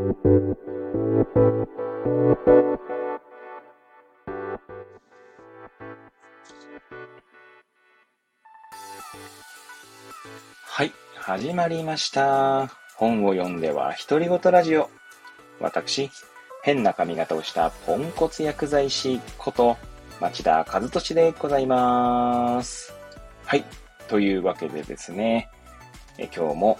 はい、始まりました。本を読んでは独り言ラジオ。私、変な髪型をしたポンコツ薬剤師こと町田和俊でございます。はい、というわけでですね、え今日も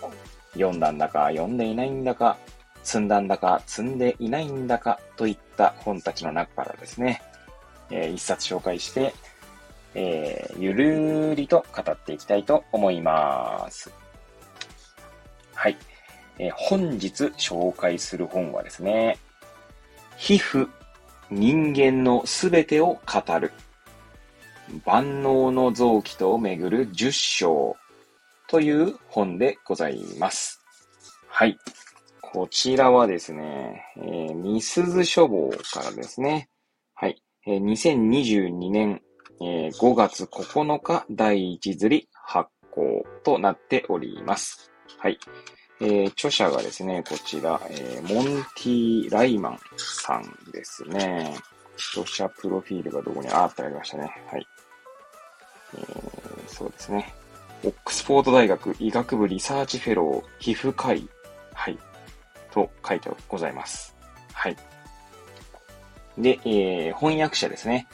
読んだんだか読んでいないんだか、積んだんだか積んでいないんだかといった本たちの中からですね、えー、一冊紹介して、えー、ゆるりと語っていきたいと思います。はい。えー、本日紹介する本はですね、皮膚、人間のすべてを語る。万能の臓器と巡る十章という本でございます。はい。こちらはですね、えー、みすず書房からですね、はい。えー、2022年えー、5月9日第1釣り発行となっております。はい。えー、著者がですね、こちら、えー、モンティ・ライマンさんですね。著者プロフィールがどこにあってありましたね。はい。えー、そうですね。オックスフォード大学医学部リサーチフェロー皮膚科医。はい。と書いてございます。はい。で、えー、翻訳者ですね。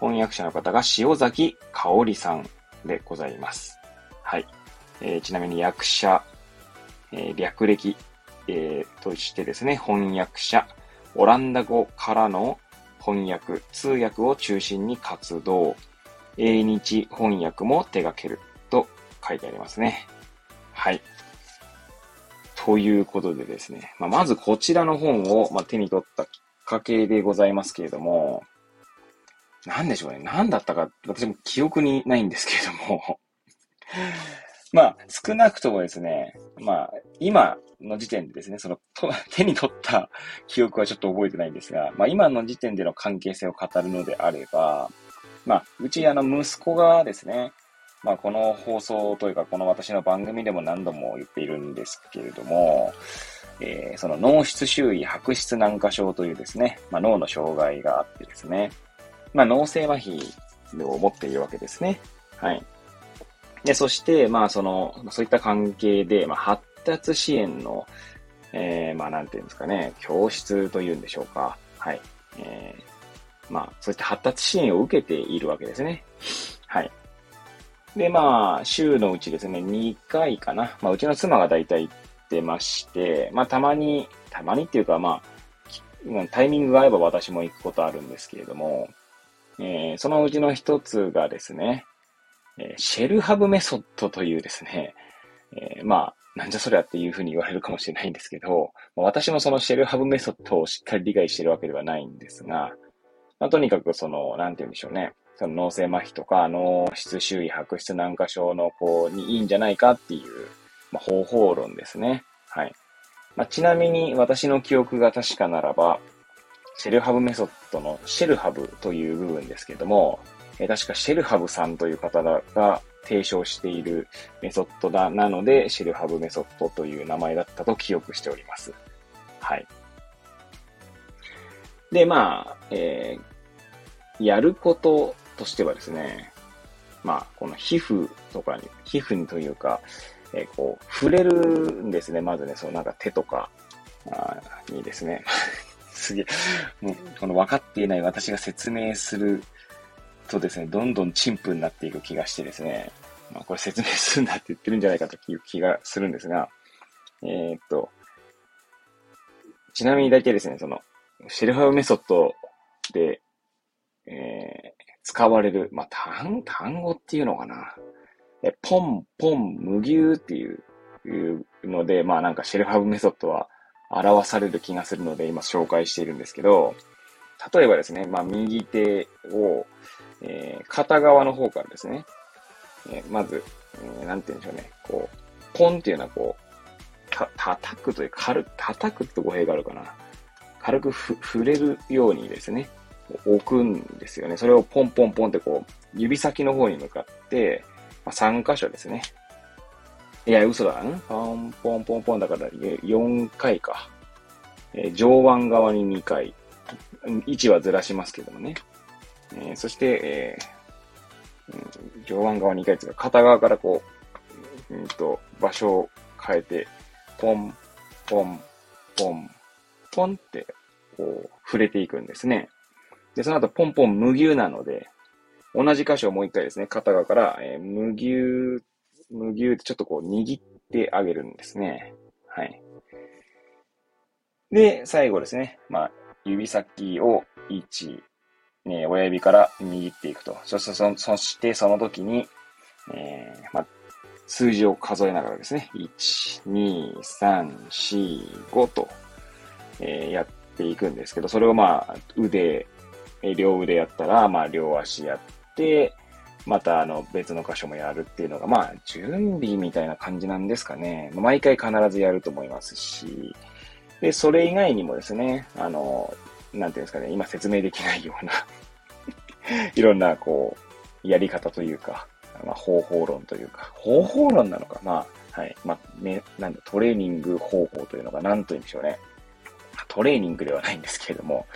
翻訳者の方が塩崎香織さんでございます。はい。えー、ちなみに役者、えー、略歴、えー、としてですね、翻訳者、オランダ語からの翻訳、通訳を中心に活動、英日翻訳も手掛けると書いてありますね。はい。ということでですね、まあ、まずこちらの本を、まあ、手に取ったきっかけでございますけれども、なんでしょうね。何だったか、私も記憶にないんですけれども まあ、少なくともですね、まあ、今の時点でですね、その、手に取った記憶はちょっと覚えてないんですが、まあ、今の時点での関係性を語るのであれば、まあ、うち、あの、息子がですね、まあ、この放送というか、この私の番組でも何度も言っているんですけれども、えー、その脳室周囲白質軟化症というですね、まあ、脳の障害があってですね、まあ、脳性麻痺を持っているわけですね。はい。で、そして、まあ、その、そういった関係で、まあ、発達支援の、えー、まあ、なんていうんですかね、教室というんでしょうか。はい。えー、まあ、そういった発達支援を受けているわけですね。はい。で、まあ、週のうちですね、2回かな。まあ、うちの妻が大体行ってまして、まあ、たまに、たまにっていうか、まあ、タイミングが合えば私も行くことあるんですけれども、えー、そのうちの一つがですね、え、シェルハブメソッドというですね、えー、まあ、なんじゃそりゃっていうふうに言われるかもしれないんですけど、私もそのシェルハブメソッドをしっかり理解してるわけではないんですが、まあ、とにかくその、なんて言うんでしょうね。その脳性麻痺とか脳室周囲白質軟化症の子にいいんじゃないかっていう、まあ、方法論ですね。はい。まあ、ちなみに私の記憶が確かならば、シェルハブメソッドのシェルハブという部分ですけども、えー、確かシェルハブさんという方が提唱しているメソッドだ、なので、シェルハブメソッドという名前だったと記憶しております。はい。で、まあ、えー、やることとしてはですね、まあ、この皮膚とかに、皮膚にというか、えー、こう、触れるんですね。まずね、そのなんか手とかにですね。すげえ、もう、この分かっていない私が説明するとですね、どんどん陳腐になっていく気がしてですね、まあ、これ説明するんだって言ってるんじゃないかという気がするんですが、えー、っと、ちなみに大体ですね、その、シェルハウメソッドで、え、使われる、まあ、単、単語っていうのかな。え、ポン、ポン、無牛っていう、いうので、まあなんかシェルハウメソッドは、表される気がするので、今紹介しているんですけど、例えばですね、まあ、右手を、えー、片側の方からですね、えー、まず、えー、なんて言うんでしょうね、こう、ポンっていうのはこう、た、叩くという、軽く、叩くって語弊があるかな。軽くふ触れるようにですね、置くんですよね。それをポンポンポンってこう、指先の方に向かって、まあ、3箇所ですね。いや、嘘だ。んポンポンポンポンだから4回か。えー、上腕側に2回、位置はずらしますけどもね。えー、そして、えー、上腕側に2回ですが、片側からこう、うんと、場所を変えて、ポン、ポン、ポン、ポンって、こう、触れていくんですね。で、その後、ポンポン無牛なので、同じ箇所をもう一回ですね、片側から、えー、無牛、無牛ってちょっとこう握ってあげるんですね。はい。で、最後ですね。まあ、指先を1、ね、親指から握っていくと。そしてそ、そしてその時に、えー、まあ、数字を数えながらですね。1、2、3、4、5と、えー、やっていくんですけど、それをまあ、腕、え両腕やったら、まあ、両足やって、また、あの、別の箇所もやるっていうのが、まあ、準備みたいな感じなんですかね。毎回必ずやると思いますし、で、それ以外にもですね、あの、なんていうんですかね、今説明できないような いろんな、こう、やり方というか、まあ、方法論というか、方法論なのか、まあ、はい、まあ、ね、なんだ、トレーニング方法というのが何と言うんでしょうね。トレーニングではないんですけれども、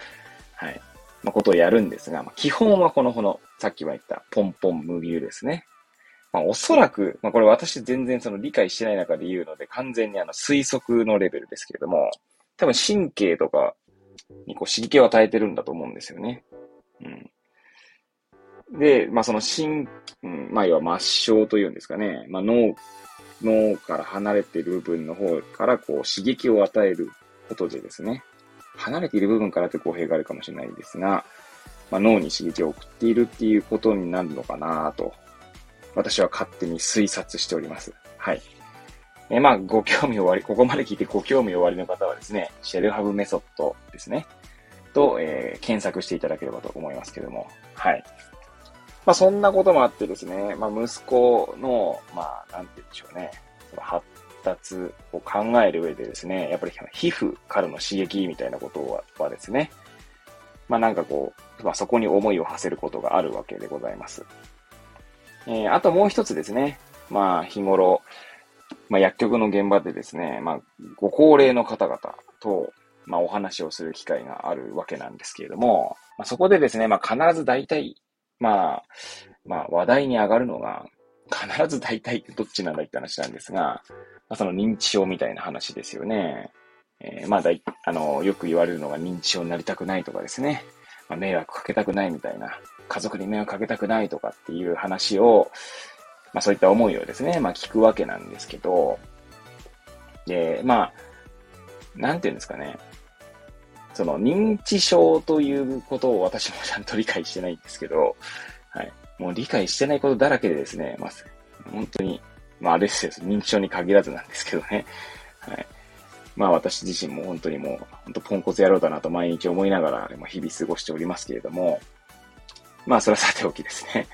はい、まあ、ことをやるんですが、まあ、基本はこのこの、さっきも言ったポンポン無流ですね。まあ、おそらく、まあ、これ私全然その理解してない中で言うので、完全にあの推測のレベルですけれども、多分神経とかにこう刺激を与えてるんだと思うんですよね。うん。で、まあその心、うん、まあ要は末梢というんですかね。まあ脳、脳から離れてる部分の方からこう刺激を与えることでですね。離れている部分からって語弊があるかもしれないですが、まあ、脳に刺激を送っているっていうことになるのかなと、私は勝手に推察しております。はい。えまあ、ご興味おあり、ここまで聞いてご興味おありの方はですね、シェルハブメソッドですね。と、えー、検索していただければと思いますけども。はい。まあ、そんなこともあってですね、まあ、息子の、まあ、なんて言うんでしょうね。その発達を考える上でですね、やっぱり皮膚からの刺激みたいなことはですね、まあなんかこう、まあそこに思いを馳せることがあるわけでございます。えー、あともう一つですね、まあ日頃、まあ薬局の現場でですね、まあご高齢の方々と、まあお話をする機会があるわけなんですけれども、まあ、そこでですね、まあ必ず大体、まあ、まあ話題に上がるのが、必ず大体どっちなんだって話なんですが、まあ、その認知症みたいな話ですよね。えー、まあだい、あの、よく言われるのが認知症になりたくないとかですね。まあ、迷惑かけたくないみたいな。家族に迷惑かけたくないとかっていう話を、まあそういった思いをですね、まあ聞くわけなんですけど、で、まあ、なんていうんですかね。その認知症ということを私もちゃんと理解してないんですけど、もう理解してないことだらけでですね、まあ、本当にまあ、あれですよ。認知症に限らずなんですけどね。はい。まあ、私自身も本当にもう、本当ポンコツ野郎だなと毎日思いながら、日々過ごしておりますけれども、まあ、それはさておきですね。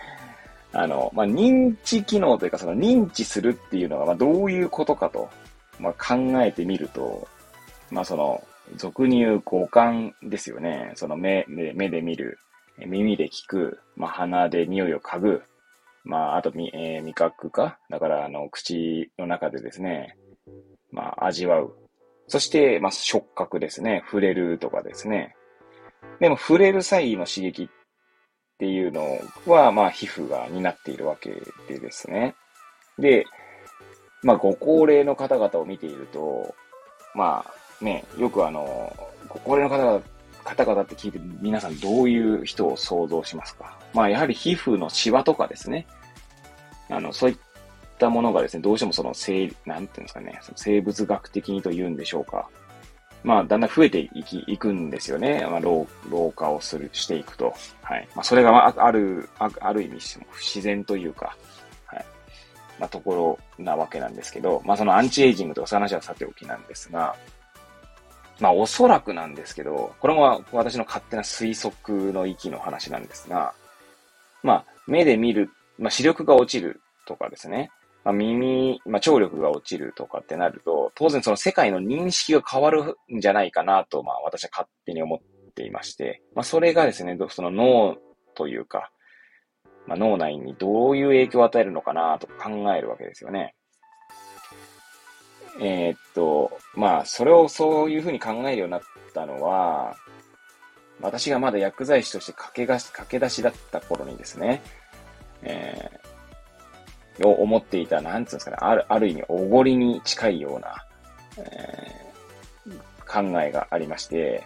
あの、まあ、認知機能というか、その認知するっていうのが、まあ、どういうことかと、まあ、考えてみると、まあ、その、俗に言う五感ですよね。その目、目目で見る、耳で聞く、まあ、鼻で匂いを嗅ぐ、まあ、あと、えー、味覚か？だから、あの、口の中でですね、まあ、味わう。そして、まあ、触覚ですね。触れるとかですね。でも、触れる際の刺激っていうのは、まあ、皮膚が担っているわけでですね。で、まあ、ご高齢の方々を見ていると、まあ、ね、よくあの、ご高齢の方々方々って聞いて皆さんどういう人を想像しますか？まあやはり皮膚のシワとかですね。あの、そういったものがですね、どうしてもその生、なんていうんですかね、その生物学的にと言うんでしょうか。まあ、だんだん増えていき、いくんですよね。まあ、老、老化をする、していくと。はい。まあ、それがある、あある意味、不自然というか、はい。まあ、ところなわけなんですけど、まあ、そのアンチエイジングとかそういう話はさておきなんですが、まあ、おそらくなんですけど、これも私の勝手な推測の域の話なんですが、まあ、目で見るまあ、視力が落ちるとかですね、まあ、耳、まあ、聴力が落ちるとかってなると、当然その世界の認識が変わるんじゃないかなと、まあ、私は勝手に思っていまして、まあ、それがですね、その脳というか、まあ、脳内にどういう影響を与えるのかなと考えるわけですよね。えー、っと、まあ、それをそういうふうに考えるようになったのは、私がまだ薬剤師として駆けが駆け出しだった頃にですね、えー、を思っていた、なんつうんですかね、ある、ある意味、おごりに近いような、えー、考えがありまして、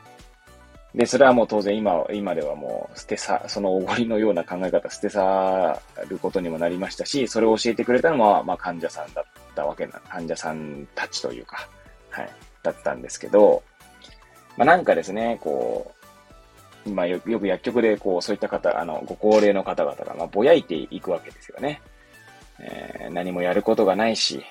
で、それはもう当然今、今ではもう捨てさ、そのおごりのような考え方捨て去ることにもなりましたし、それを教えてくれたのは、まあ患者さんだったわけな、患者さんたちというか、はい、だったんですけど、まあなんかですね、こう、まあよよく薬局でこう、そういった方、あの、ご高齢の方々が、まあぼやいていくわけですよね。えー、何もやることがないし、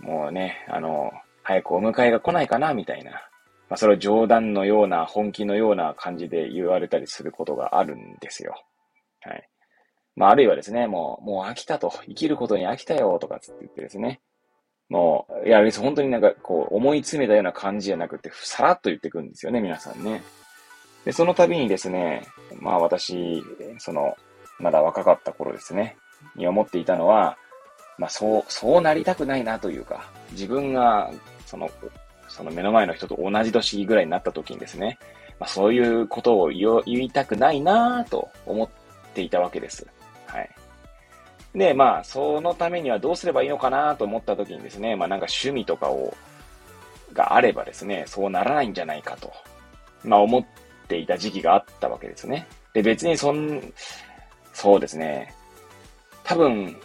もうね、あの、早くお迎えが来ないかな、みたいな。まあ、それを冗談のような、本気のような感じで言われたりすることがあるんですよ。はい。まあ、あるいはですね、もう、もう飽きたと、生きることに飽きたよ、とかつって言ってですね。もう、いや、別に本当になんか、こう、思い詰めたような感じじゃなくて、さらっと言ってくんですよね、皆さんね。で、その度にですね、まあ私、その、まだ若かった頃ですね、に思っていたのは、まあそう、そうなりたくないなというか、自分が、その、その目の前の人と同じ年ぐらいになった時にですね、まあ、そういうことを言いたくないなぁと思っていたわけです。はい。で、まあ、そのためにはどうすればいいのかなと思った時にですね、まあなんか趣味とかを、があればですね、そうならないんじゃないかと、まあ思っていた時期があったわけですね。で、別にそん、そうですね、多分、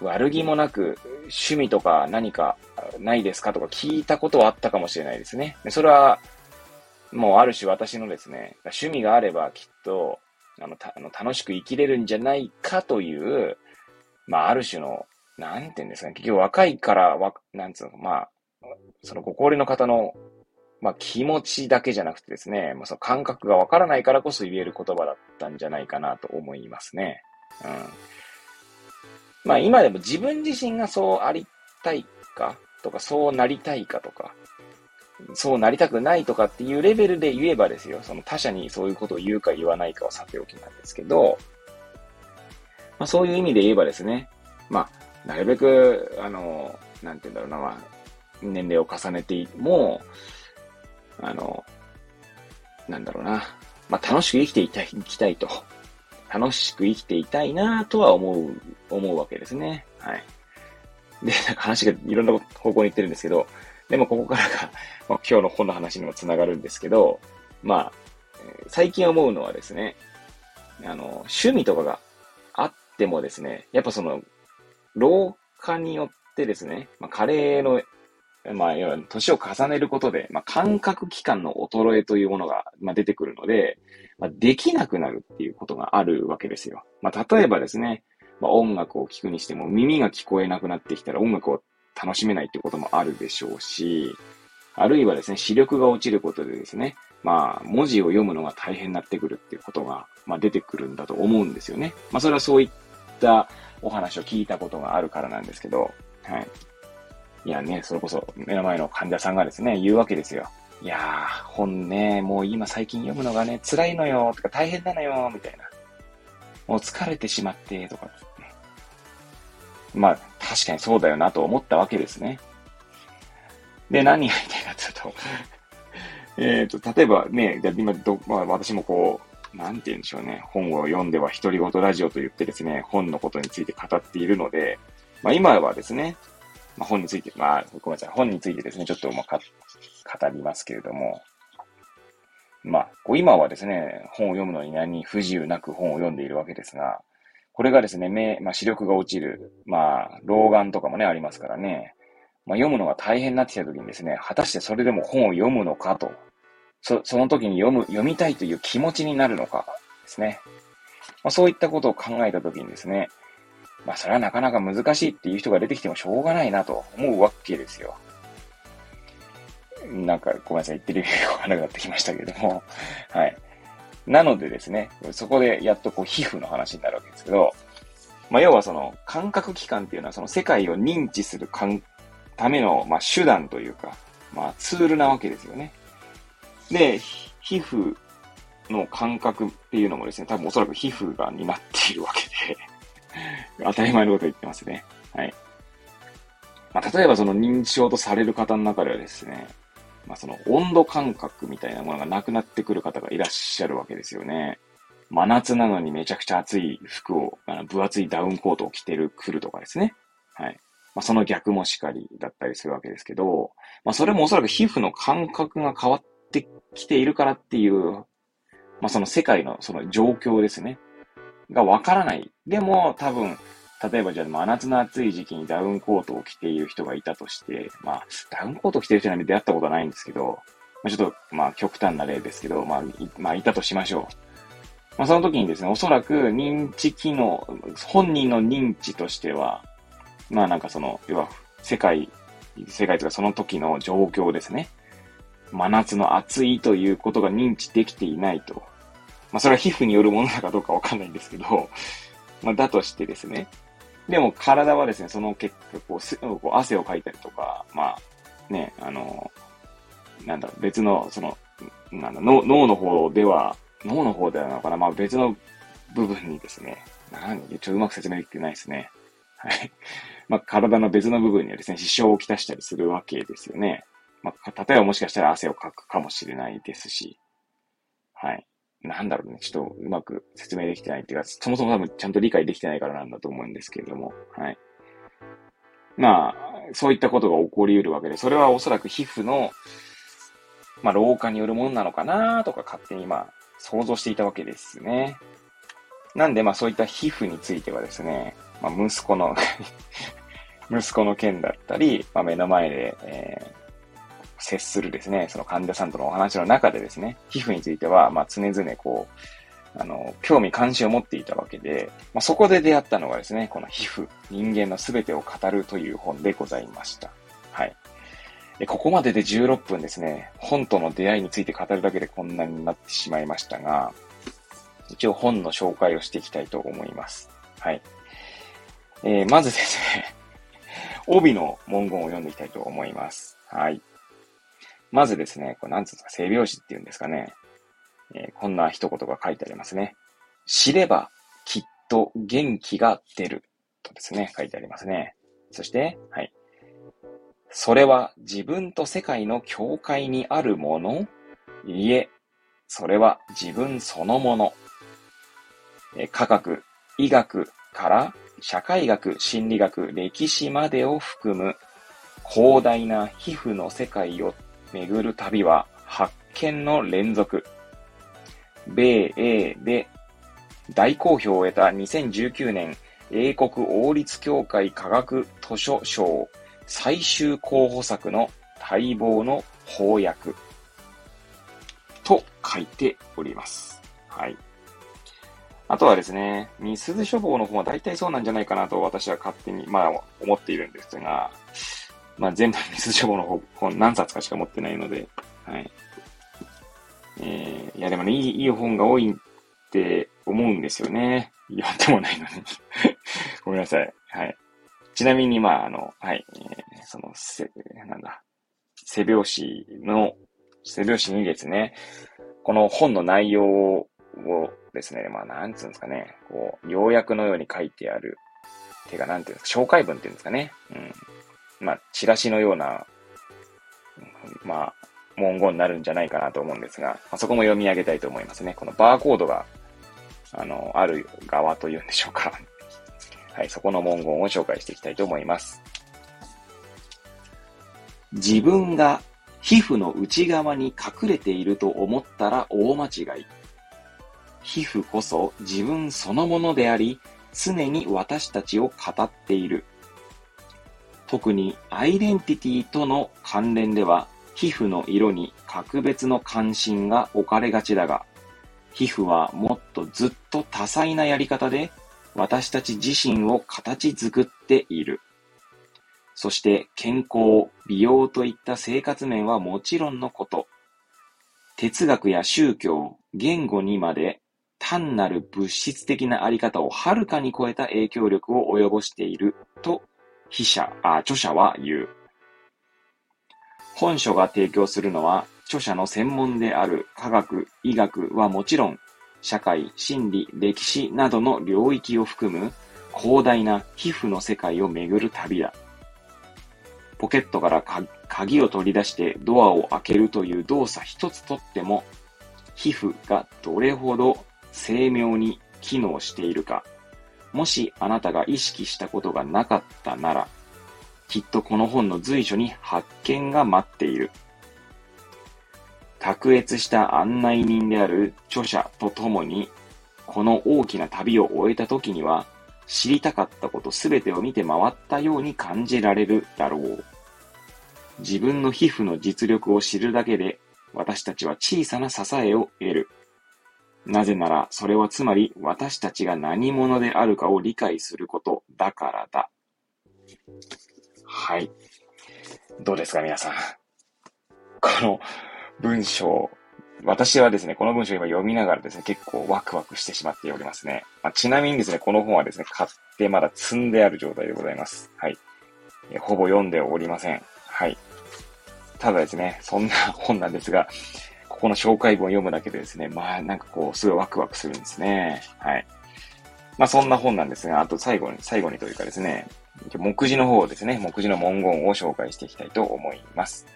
悪気もなく、趣味とか何かないですかとか聞いたことはあったかもしれないですね。それは、もうある種私のですね、趣味があればきっと、あの、あの楽しく生きれるんじゃないかという、まあ、ある種の、なんて言うんですかね、結局若いからわ、なんつうの、まあ、そのご高齢の方の、まあ、気持ちだけじゃなくてですね、まあ、その感覚がわからないからこそ言える言葉だったんじゃないかなと思いますね。うん。まあ今でも自分自身がそうありたいかとか、そうなりたいかとか、そうなりたくないとかっていうレベルで言えばですよ、その他者にそういうことを言うか言わないかはさておきなんですけど、まあそういう意味で言えばですね、まあ、なるべく、あの、なんて言うんだろうな、まあ、年齢を重ねても、あの、なんだろうな、まあ楽しく生きていたい、生きたいと。楽しく生きていたいなとは思う、思うわけですね。はい。で、なんか話がいろんな方向に行ってるんですけど、でもここからが、まあ、今日の本の話にもつながるんですけど、まあ、最近思うのはですね、あの、趣味とかがあってもですね、やっぱその、老化によってですね、まあ、加齢の、まあ、要は年を重ねることで、まあ、感覚器官の衰えというものが、まあ、出てくるので、まあ、できなくなるっていうことがあるわけですよ。まあ、例えばですね、まあ、音楽を聴くにしても耳が聞こえなくなってきたら音楽を楽しめないってこともあるでしょうし、あるいはですね、視力が落ちることでですね、まあ、文字を読むのが大変になってくるっていうことが、まあ、出てくるんだと思うんですよね。まあ、それはそういったお話を聞いたことがあるからなんですけど、はい。いやね、それこそ目の前の患者さんがですね、言うわけですよ。いやー、本ね、もう今最近読むのがね、辛いのよ、とか大変なのよ、みたいな。もう疲れてしまって、とか。まあ、確かにそうだよなと思ったわけですね。で、何が言いたいかというと えっと、例えばね、じゃ今ど、まあ私もこう、なんて言うんでしょうね、本を読んでは独り言ラジオと言ってですね、本のことについて語っているので、まあ今はですね、まあ本について、まあごめんなさい、本についてですね、ちょっとまあ語りますけれども、まあ、今はですね、本を読むのに何不自由なく本を読んでいるわけですが、これがですね、目、まあ、視力が落ちる、まあ、老眼とかもね、ありますからね、まあ、読むのが大変になってきた時にですね、果たしてそれでも本を読むのかと、そ、その時に読む、読みたいという気持ちになるのかですね。まあ、そういったことを考えた時にですね、まあ、それはなかなか難しいっていう人が出てきてもしょうがないなと思うわけですよ。なんか、ごめんなさい、言ってる意味がわからなくなってきましたけれども、はい。なのでですね、そこでやっとこう皮膚の話になるわけですけど、まあ、要はその感覚器官っていうのはその世界を認知するための、まあ、手段というか、まあ、ツールなわけですよね。で、皮膚の感覚っていうのもですね、多分おそらく皮膚が担っているわけで当たり前のこと言ってますね。はい。まあ、例えばその認知症とされる方の中ではですね、まあ、その温度感覚みたいなものがなくなってくる方がいらっしゃるわけですよね。真夏なのにめちゃくちゃ暑い服を、あの分厚いダウンコートを着てる、来るとかですね。はい。まあ、その逆もしかりだったりするわけですけど、まあ、それもおそらく皮膚の感覚が変わってきているからっていう、まあ、その世界のその状況ですね。がわからない。でも、多分、例えばじゃあ真夏の暑い時期にダウンコートを着ている人がいたとして、まあ、ダウンコートを着てる人には出会ったことはないんですけど、まあ、ちょっと、まあ、極端な例ですけど、まあ、いまあ、いたとしましょう。まあ、その時にですね、おそらく認知機能、本人の認知としては、まあなんかその、要は、世界、世界とかその時の状況ですね。真夏の暑いということが認知できていないと。まあそれは皮膚によるものだかどうかわかんないんですけど、まあだとしてですね。でも体はですね、その結果、こう、こう汗をかいたりとか、まあ、ね、あの、なんだ、別の、その、なんだ、脳の方では、脳の方ではなのかな、まあ別の部分にですね、何？ちょっとうまく説明できてないですね。はい。まあ体の別の部分にはですね、支障をきたしたりするわけですよね。まあ、例えばもしかしたら汗をかくかもしれないですし、はい。なんだろうね、ちょっとうまく説明できてないっていうか、そもそも多分ちゃんと理解できてないからなんだと思うんですけれども、はい。まあ、そういったことが起こり得るわけで、それはおそらく皮膚の、まあ、老化によるものなのかなとか勝手にまあ、想像していたわけですね。なんでまあ、そういった皮膚についてはですね、まあ、息子の 息子の件だったり、まあ、目の前で、えー、接するですね、その患者さんとのお話の中でですね、皮膚については、まあ、常々こう、あの、興味関心を持っていたわけで、まあ、そこで出会ったのがですね、この皮膚、人間の全てを語るという本でございました。はい。ここまでで16分ですね、本との出会いについて語るだけでこんなになってしまいましたが、一応本の紹介をしていきたいと思います。はい。えー、まずですね帯の文言を読んでいきたいと思います。はい。まずですね、これなんつうんですか、背拍子っていうんですかね。えー、こんな一言が書いてありますね。知ればきっと元気が出る。とですね、書いてありますね。そして、はい。それは自分と世界の境界にあるものいえ、それは自分そのもの。え科学、医学から社会学、心理学、歴史までを含む広大な皮膚の世界を巡る旅は発見の連続。米英で大好評を得た2019年英国王立協会科学図書賞最終候補作の待望の翻訳と書いております。はい。あとはですね、ミスズ処方の方は大体そうなんじゃないかなと私は勝手に、まあ思っているんですが、まあ全部ミスズ処方の本何冊かしか持ってないので、はい。えー、いやでもね、いいいい本が多いって思うんですよね。読んでもないのに ごめんなさい。はい。ちなみに、まあ、あの、はい、えー、その、せ、なんだ、背拍子の、背拍子にですね、この本の内容をですね、まあ、なんつうんですかね、こう、要約のように書いてある、てか、なんていうんですか、紹介文っていうんですかね。うん。まあ、チラシのような、まあ、文言になるんじゃないかなと思うんですが、ま、そこも読み上げたいと思いますね。このバーコードが、あの、ある側というんでしょうか。はい、そこの文言を紹介していきたいと思います。自分が皮膚の内側に隠れていると思ったら大間違い。皮膚こそ自分そのものであり、常に私たちを語っている。特にアイデンティティとの関連では、皮膚の色に格別の関心が置かれがちだが、皮膚はもっとずっと多彩なやり方で私たち自身を形作っている。そして健康、美容といった生活面はもちろんのこと。哲学や宗教、言語にまで単なる物質的なあり方をはるかに超えた影響力を及ぼしていると、筆者、あ、著者は言う。本書が提供するのは、著者の専門である科学、医学はもちろん、社会、心理、歴史などの領域を含む広大な皮膚の世界を巡る旅だ。ポケットから鍵を取り出してドアを開けるという動作一つとっても、皮膚がどれほど精妙に機能しているか、もしあなたが意識したことがなかったなら、きっとこの本の随所に発見が待っている。卓越した案内人である著者と共に、この大きな旅を終えた時には、知りたかったことすべてを見て回ったように感じられるだろう。自分の皮膚の実力を知るだけで、私たちは小さな支えを得る。なぜなら、それはつまり私たちが何者であるかを理解することだからだ。はい。どうですか、皆さん。この文章、私はですね、この文章を今読みながらですね、結構ワクワクしてしまっておりますね。まあ、ちなみにですね、この本はですね、買ってまだ積んである状態でございます。はい。ほぼ読んでおりません。はい。ただですね、そんな本なんですが、ここの紹介文を読むだけでですね、まあなんかこう、すごいワクワクするんですね。はい。まあそんな本なんですが、あと最後に、最後にというかですね、目次の方ですね、目次の文言を紹介していきたいと思います。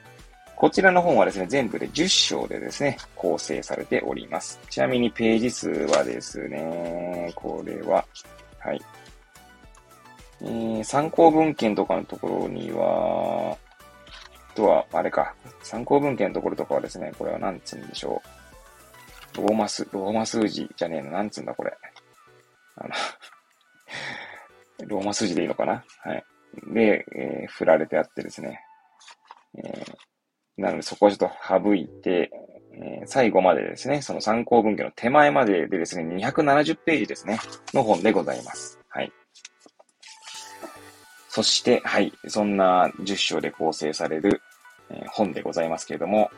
こちらの本はですね、全部で10章でですね、構成されております。ちなみにページ数はですね、これは、はい。えー、参考文献とかのところには、とは、あれか、参考文献のところとかはですね、これは何つうんでしょう。ローマス、ローマ数字じゃねえの、なんつうんだこれ。あの ローマ数字でいいのかなはい。で、えー、振られてあってですね。えー、なのでそこをちょっと省いて、えー、最後までですね、その参考文献の手前まででですね、270ページですね、の本でございます。そして、はい、そんな10章で構成される、えー、本でございますけれども、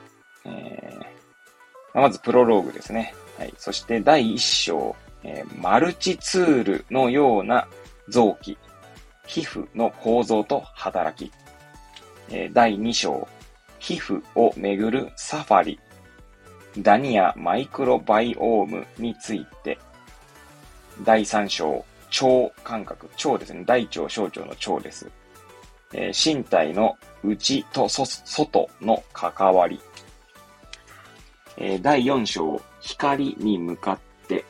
えー、まずプロローグですね。はい。そして第1章、えー、マルチツールのような臓器、皮膚の構造と働き。えー、第2章、皮膚をめぐるサファリ、ダニアマイクロバイオームについて、第3章、腸感覚、腸ですね。大腸、小腸の腸です。えー、身体の内と外の関わり。えー、第4章、光に向かって、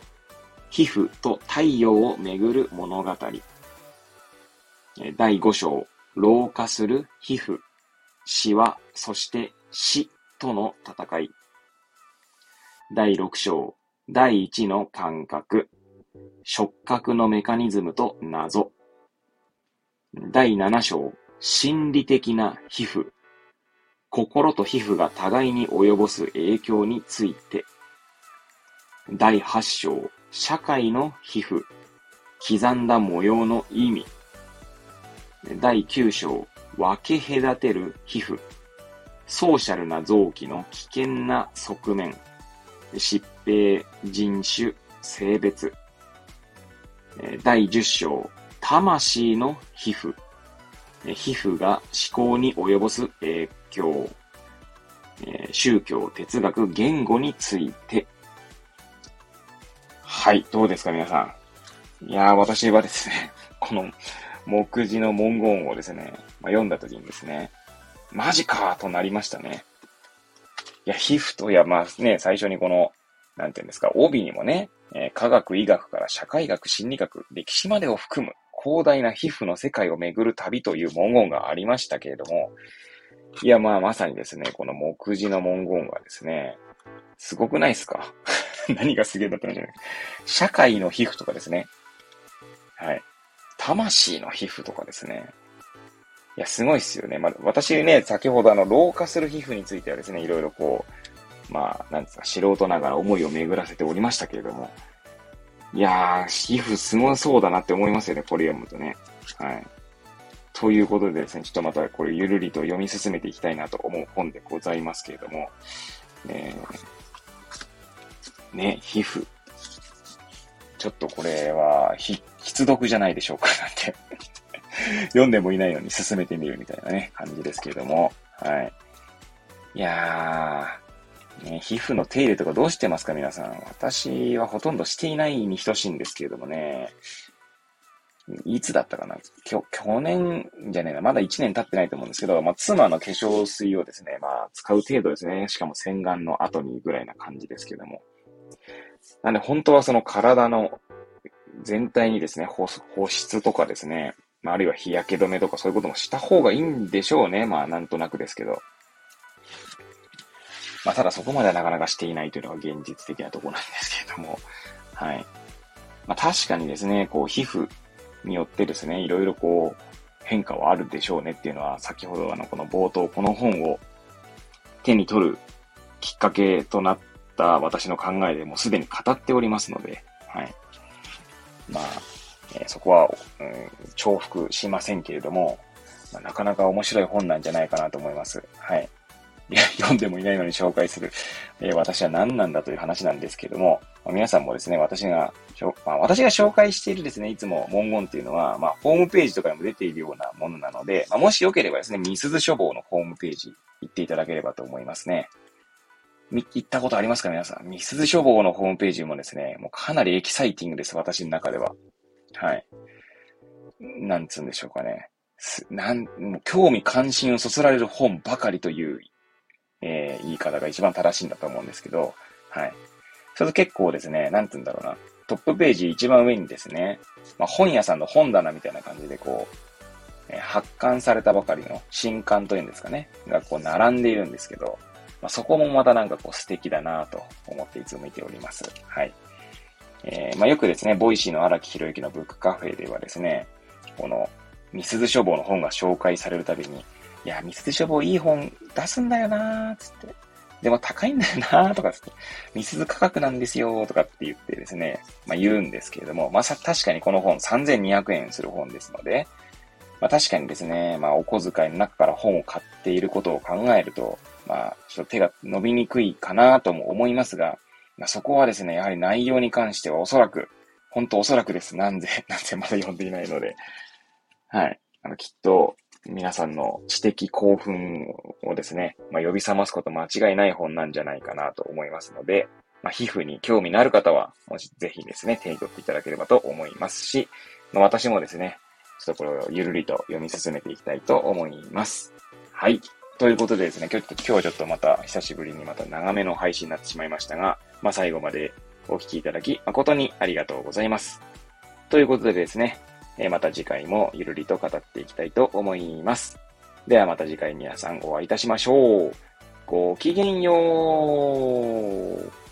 皮膚と太陽をめぐる物語。えー、第5章、老化する皮膚。死は、そして死との戦い。第6章、第1の感覚。触覚のメカニズムと謎。第7章、心理的な皮膚。心と皮膚が互いに及ぼす影響について。第8章、社会の皮膚。刻んだ模様の意味。第9章、分け隔てる皮膚、ソーシャルな臓器の危険な側面、疾病、人種、性別。第10章、魂の皮膚。皮膚が思考に及ぼす影響。宗教、哲学、言語について。はい、どうですか皆さん。いやー、私はですね、この目次の文言をですね、まあ、読んだ時にですね、マジかとなりましたね。いや、皮膚と、いや、まあね、最初にこの、なんていうんですか、帯にもね、え、科学、医学から社会学、心理学、歴史までを含む広大な皮膚の世界を巡る旅という文言がありましたけれども、いや、まあ、まさにですね、この目次の文言がですね、すごくないですか？何がすげえだったんじゃない社会の皮膚とかですね。はい。魂の皮膚とかですね。いや、すごいっすよね。まあ、私ね、先ほどあの、老化する皮膚についてはですね、いろいろこう、まあ、なんですか、素人ながら思いを巡らせておりましたけれども。いやー、皮膚すごそうだなって思いますよね、これ読むとね。はい。ということでですね、ちょっとまたこれゆるりと読み進めていきたいなと思う本でございますけれども、えー、ね、皮膚。ちょっとこれは、ひ必読じゃないでしょうかなんて読んでもいないのに進めてみるみたいなね、感じですけれども。はい。いやー、ね、皮膚の手入れとかどうしてますか皆さん。私はほとんどしていないに等しいんですけれどもね。いつだったかな去年じゃねえな、まだ1年経ってないと思うんですけど、まあ、妻の化粧水をですね、まあ、使う程度ですね。しかも洗顔の後にぐらいな感じですけども。なんで、本当はその体の全体にですね、保保湿とかですね、まあ、あるいは日焼け止めとかそういうこともした方がいいんでしょうね。まあ、なんとなくですけど。まあ、ただそこまではなかなかしていないというのが現実的なところなんですけれども。はい。まあ、確かにですね、こう、皮膚によってですね、いろいろこう、変化はあるでしょうねっていうのは、先ほどあの、この冒頭、この本を手に取るきっかけとなった私の考えでもうすでに語っておりますので、はい。まあ、えー、そこは、うん、重複しませんけれども、まあ、なかなか面白い本なんじゃないかなと思います。はい。いや、読んでもいないのに紹介する、えー、私は何なんだという話なんですけども、まあ、皆さんもですね、私が、まあ、私が紹介しているですね、いつも文言っていうのは、まあ、ホームページとかにも出ているようなものなので、まあ、もしよければですね、ミスズ書房のホームページ行っていただければと思いますね。行ったことありますか皆さん？ミスズ書房のホームページもですね、もうかなりエキサイティングです、私の中では。はい。なんつうんでしょうかね。なん、もう興味関心をそそられる本ばかりというえー、言い方が一番正しいんだと思うんですけど、はい。それと結構ですね、なんて言うんだろうな。トップページ一番上にですね、まあ、本屋さんの本棚みたいな感じでこう、えー、発刊されたばかりの新刊というんですかね、がこう並んでいるんですけど、まあ、そこもまたなんかこう素敵だなと思っていつも見ております。はい。えー、まあ、よくですね、 Voicyの荒木博行のブックカフェではですね、この、みすず書房の本が紹介されるたびに、いや、みすず書房いい本出すんだよなーつって。でも高いんだよなーとかつって、みすず価格なんですよーとかって言ってですね、まあ言うんですけれども、まあさ、確かにこの本3200円する本ですので、まあ確かにですね、まあお小遣いの中から本を買っていることを考えると、まあちょっと手が伸びにくいかなとも思いますが、まあそこはですね、やはり内容に関してはおそらく、本当おそらくです。なんで、なんでまだ読んでいないので。はい。あの、きっと、皆さんの知的興奮をですね、まあ、呼び覚ますこと間違いない本なんじゃないかなと思いますので、まあ、皮膚に興味のある方は、もしぜひですね、手に取っていただければと思いますし、まあ、私もですね、ちょっとこれをゆるりと読み進めていきたいと思います。はい。ということでですね、今日今日はちょっとまた久しぶりにまた長めの配信になってしまいましたが、まあ、最後までお聴きいただき誠にありがとうございます。ということでですね、えまた次回もゆるりと語っていきたいと思います。ではまた次回皆さんお会いいたしましょう。ごきげんよう。